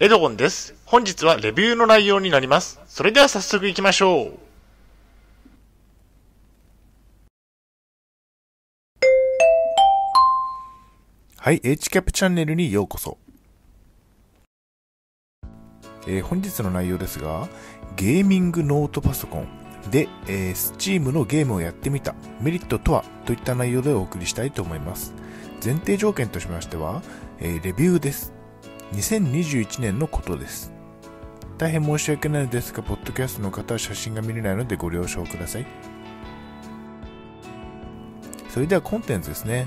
エドゴンです。本日はレビューの内容になります。それでは早速行きましょう。はい、HCAP チャンネルにようこそ。えー本日の内容ですが、ゲーミングノートパソコンで、えー Steam のゲームをやってみたメリットとはといった内容でお送りしたいと思います。前提条件としましては、えーレビューです。2021年のことです。大変申し訳ないのですが、ポッドキャストの方は写真が見れないのでご了承ください。それではコンテンツですね。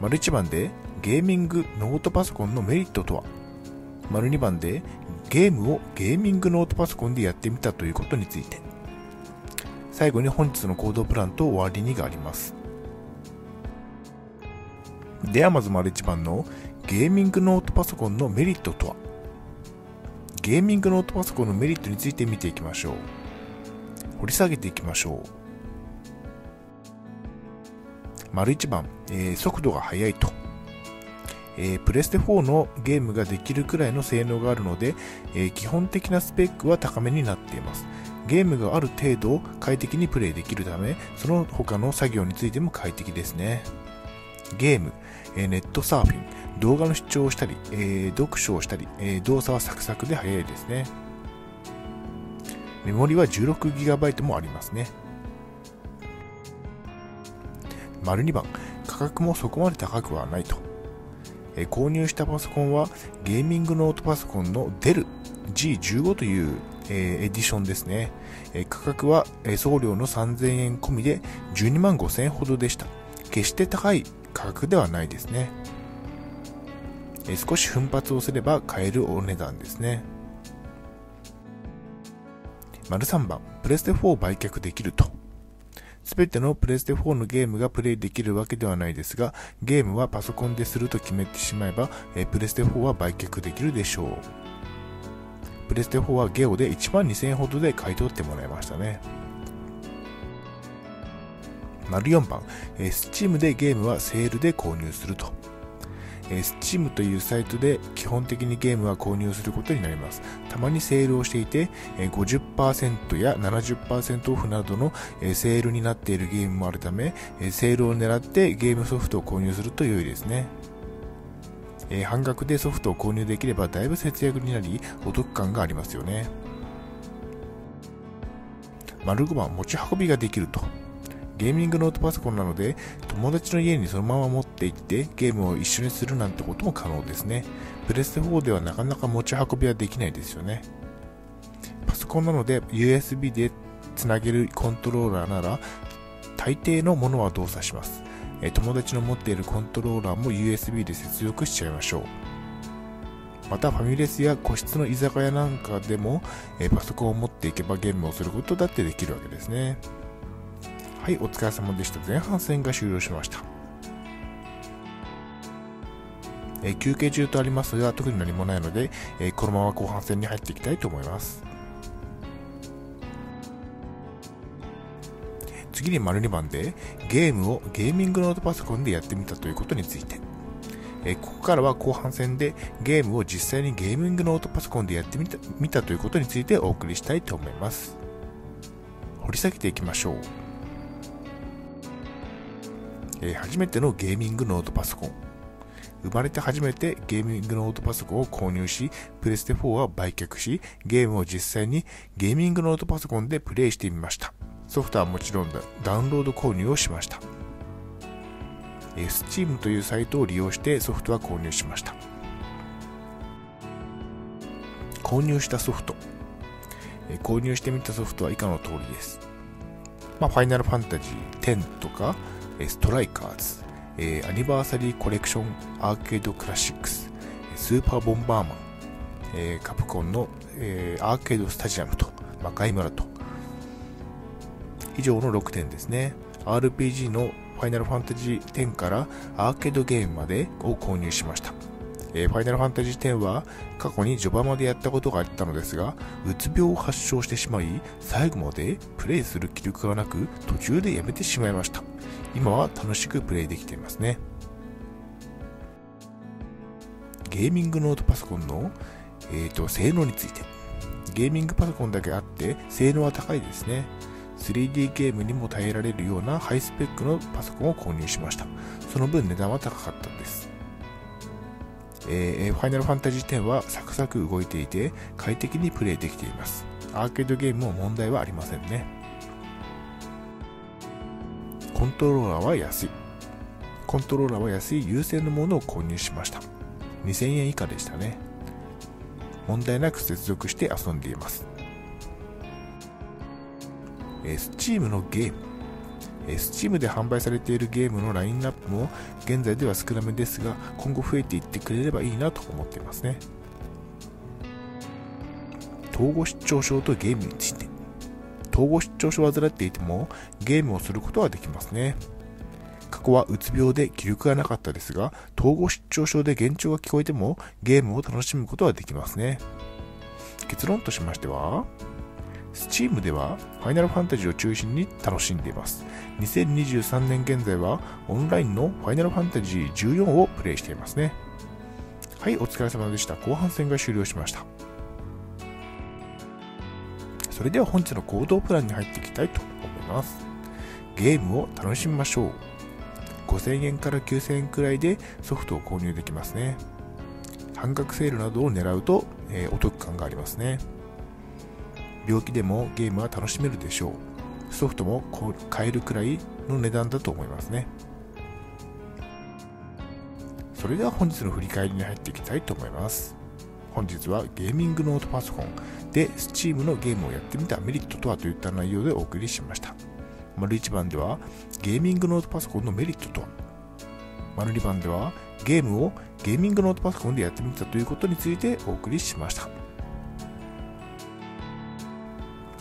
丸1番でゲーミングノートパソコンのメリットとは？丸2番でゲームをゲーミングノートパソコンでやってみたということについて最後に本日の行動プランと終わりにがありますではまず丸1番のゲーミングノートパソコンのメリットとは？ゲーミングノートパソコンのメリットについて見ていきましょう。掘り下げていきましょう。丸1番、えー速度が速いと、えープレステ4のゲームができるくらいの性能があるので、えー基本的なスペックは高めになっています。ゲームがある程度快適にプレイできるためその他の作業についても快適ですね。ゲーム、えネットサーフィン。動画の視聴をしたり、えー読書をしたり、えー動作はサクサクで速いですね。メモリは 16GB もありますね。丸2番。価格もそこまで高くはないと、えー購入したパソコンはゲーミングノートパソコンの Dell G15 という、えーエディションですね、えー価格は、えー送料の3000円込みで12万5000円ほどでした。決して高い価格ではないですね、え少し奮発をすれば買えるお値段ですね丸3番プレステ4を売却できるとすべてのプレステ4のゲームがプレイできるわけではないですが、ゲームはパソコンですると決めてしまえば、えプレステ4は売却できるでしょう。プレステ4はゲオで1万2000円ほどで買い取ってもらいましたね。丸4番、えー Steam でゲームはセールで購入すると。えー Steam というサイトで基本的にゲームは購入することになります。たまにセールをしていて、え50%や70%オフなどのえセールになっているゲームもあるため、えセールを狙ってゲームソフトを購入すると良いですね。え半額でソフトを購入できればだいぶ節約になり、お得感がありますよね。丸5番、持ち運びができると。ゲーミングノートパソコンなので、友達の家にそのまま持って行ってゲームを一緒にするなんてことも可能ですね。プレステ4ではなかなか持ち運びはできないですよね。パソコンなので USB でつなげるコントローラーなら大抵のものは動作します。友達の持っているコントローラーも USB で接続しちゃいましょう。またファミレスや個室の居酒屋なんかでも、パソコンを持っていけばゲームをすることだってできるわけですね。はい、お疲れ様でした。前半戦が終了しました。えー休憩中とありますが、特に何もないので、えーこのまま後半戦に入っていきたいと思います。次に丸2番で、ゲームをゲーミングノートパソコンでやってみたということについて。えここからは後半戦でゲームを実際にゲーミングノートパソコンでやってみた見たということについてお送りしたいと思います。掘り下げていきましょう。えー初めてのゲーミングノートパソコン。生まれて初めてゲーミングノートパソコンを購入し、プレステ4は売却し、ゲームを実際にゲーミングノートパソコンでプレイしてみました。ソフトはもちろんダウンロード購入をしました。Steam というサイトを利用してソフトは購入しました。購入したソフト。購入してみたソフトは以下の通りです。まあ、ファイナルファンタジー10とか、ストライカーズ、えーアニバーサリーコレクションアーケードクラシックス、スーパーボンバーマン、えーカプコンの、えーアーケードスタジアムと、魔界村と、以上の6点ですね。RPG のファイナルファンタジー10からアーケードゲームまでを購入しました。えーファイナルファンタジー10は過去に序盤までやったことがあったのですが、うつ病を発症してしまい、最後までプレイする気力がなく、途中でやめてしまいました。今は楽しくプレイできていますね。ゲーミングノートパソコンの、えーと、性能について。ゲーミングパソコンだけあって、性能は高いですね。3D ゲームにも耐えられるようなハイスペックのパソコンを購入しました。その分値段は高かったんです。えー、ファイナルファンタジー10はサクサク動いていて快適にプレイできています。アーケードゲームも問題はありませんね。コントローラーは安い。コントローラーは安い優先のものを購入しました。2000円以下でしたね。問題なく接続して遊んでいます。えー、Steam のゲーム。Steam で販売されているゲームのラインナップも現在では少なめですが、今後増えていってくれればいいなと思っていますね。統合失調症とゲームについて。統合失調症を患っていてもゲームをすることはできますね。過去はうつ病で気力がなかったですが、統合失調症で幻聴が聞こえてもゲームを楽しむことはできますね。結論としましては、Steam ではファイナルファンタジーを中心に楽しんでいます。2023年現在はオンラインのファイナルファンタジー14をプレイしていますね。はい、お疲れ様でした。後半戦が終了しました。それでは本日の行動プランに入っていきたいと思います。ゲームを楽しみましょう。5000円から9000円くらいでソフトを購入できますね。半額セールなどを狙うと、えー、お得感がありますね。病気でもゲームは楽しめるでしょう。ソフトも買えるくらいの値段だと思いますね。それでは本日の振り返りに入っていきたいと思います。本日はゲーミングノートパソコンで Steam のゲームをやってみたメリットとはといった内容でお送りしました。丸1番ではゲーミングノートパソコンのメリットとは？丸2番ではゲームをゲーミングノートパソコンでやってみたということについてお送りしました